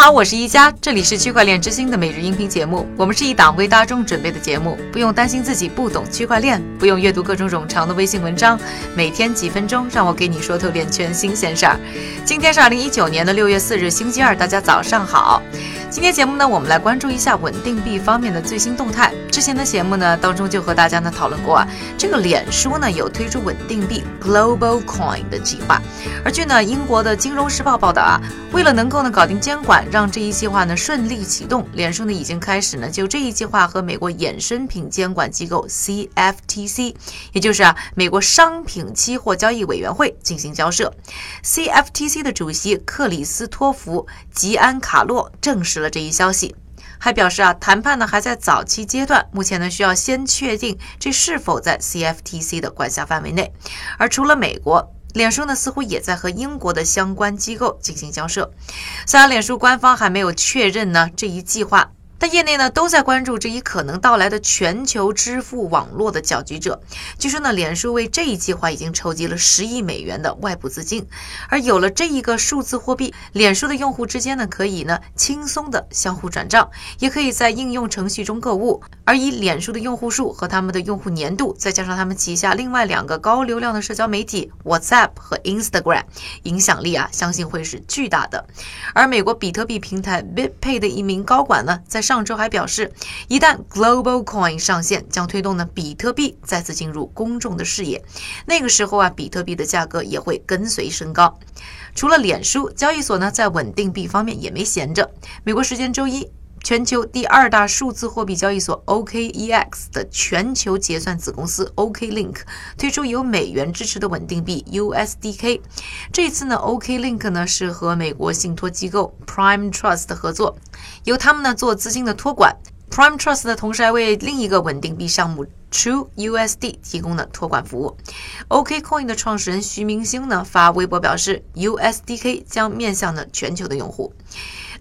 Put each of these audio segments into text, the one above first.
好，我是一加，这里是区块链之星的每日音频节目。我们是一档为大众准备的节目，不用担心自己不懂区块链，不用阅读各种冗长的微信文章，每天几分钟，让我给你说透链圈新鲜事儿。今天是二零一九年的六月四日，星期二，大家早上好。今天节目呢，我们来关注一下稳定币方面的最新动态。之前的节目呢当中就和大家呢讨论过啊，这个脸书呢有推出稳定币 Global Coin 的计划。而据呢英国的金融时报报道啊，为了能够呢搞定监管，让这一计划呢顺利启动，脸书呢已经开始呢就这一计划和美国衍生品监管机构 CFTC，也就是啊美国商品期货交易委员会进行交涉。CFTC 的主席克里斯托弗吉安卡洛证了这一消息，还表示啊，谈判呢还在早期阶段，目前呢需要先确定这是否在 CFTC 的管辖范围内。而除了美国，脸书呢似乎也在和英国的相关机构进行交涉。虽然脸书官方还没有确认呢这一计划。但业内呢都在关注这一可能到来的全球支付网络的搅局者。据说呢，脸书为这一计划已经筹集了十亿美元的外部资金。而有了这一个数字货币，脸书的用户之间呢可以呢轻松的相互转账，也可以在应用程序中购物。而以脸书的用户数和他们的用户粘度，再加上他们旗下另外两个高流量的社交媒体 WhatsApp 和 Instagram，影响力啊，相信会是巨大的。而美国比特币平台 BitPay 的一名高管呢，在上周还表示，一旦 Global Coin 上线，将推动呢比特币再次进入公众的视野。那个时候啊，比特币的价格也会跟随升高。除了脸书交易所呢，在稳定币方面也没闲着。美国时间周一，全球第二大数字货币交易所 OKEX 的全球结算子公司 OKLink 推出由美元支持的稳定币 USDK。这次呢，OKLink 呢是和美国信托机构 Prime Trust 合作。由他们呢做资金的托管，Prime Trust 呢同时还为另一个稳定币项目 True USD 提供的托管服务。OKCoin 的创始人徐明星呢发微博表示，USDK 将面向呢全球的用户。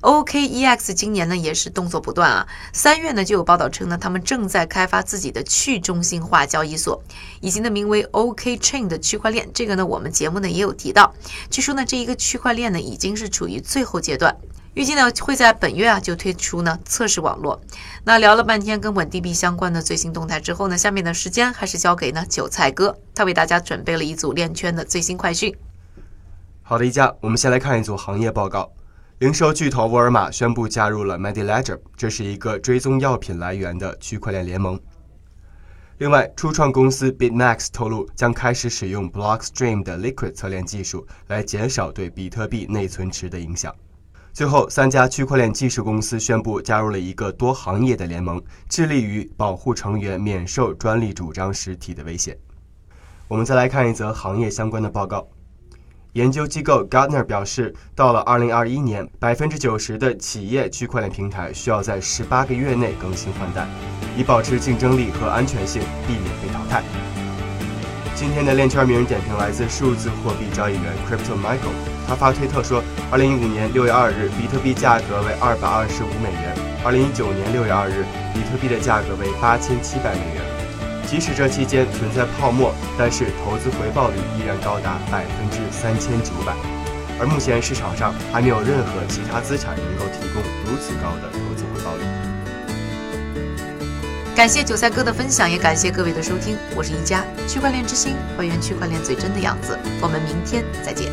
OKEX 今年呢也是动作不断啊，三月呢就有报道称呢他们正在开发自己的去中心化交易所，以及呢名为 OKChain 的区块链。这个呢我们节目呢也有提到，据说呢这一个区块链呢已经是处于最后阶段。预计呢会在本月啊就推出呢测试网络。那聊了半天跟稳定币相关的最新动态之后呢，下面的时间还是交给呢韭菜哥，他为大家准备了一组链圈的最新快讯。好的，一家，我们先来看一组行业报告。零售巨头沃尔玛宣布加入了 MediLedger，这是一个追踪药品来源的区块链联盟。另外，初创公司 BitMax 透露将开始使用 Blockstream 的 Liquid 测链技术，来减少对比特币内存池的影响。最后，三家区块链技术公司宣布加入了一个多行业的联盟，致力于保护成员免受专利主张实体的危险。我们再来看一则行业相关的报告。研究机构 Gartner 表示，到了2021年，百分之九十的企业区块链平台需要在十八个月内更新换代，以保持竞争力和安全性，避免被淘汰。今天的链圈名人点评来自数字货币交易员 Crypto Michael。他发推特说，二零一五年六月二日，比特币价格为二百二十五美元；二零一九年六月二日，比特币的价格为八千七百美元。即使这期间存在泡沫，但是投资回报率依然高达百分之三千九百。而目前市场上还没有任何其他资产能够提供如此高的投资回报率。感谢韭菜哥的分享，也感谢各位的收听。我是一加区块链之星，还原区块链最真的样子。我们明天再见。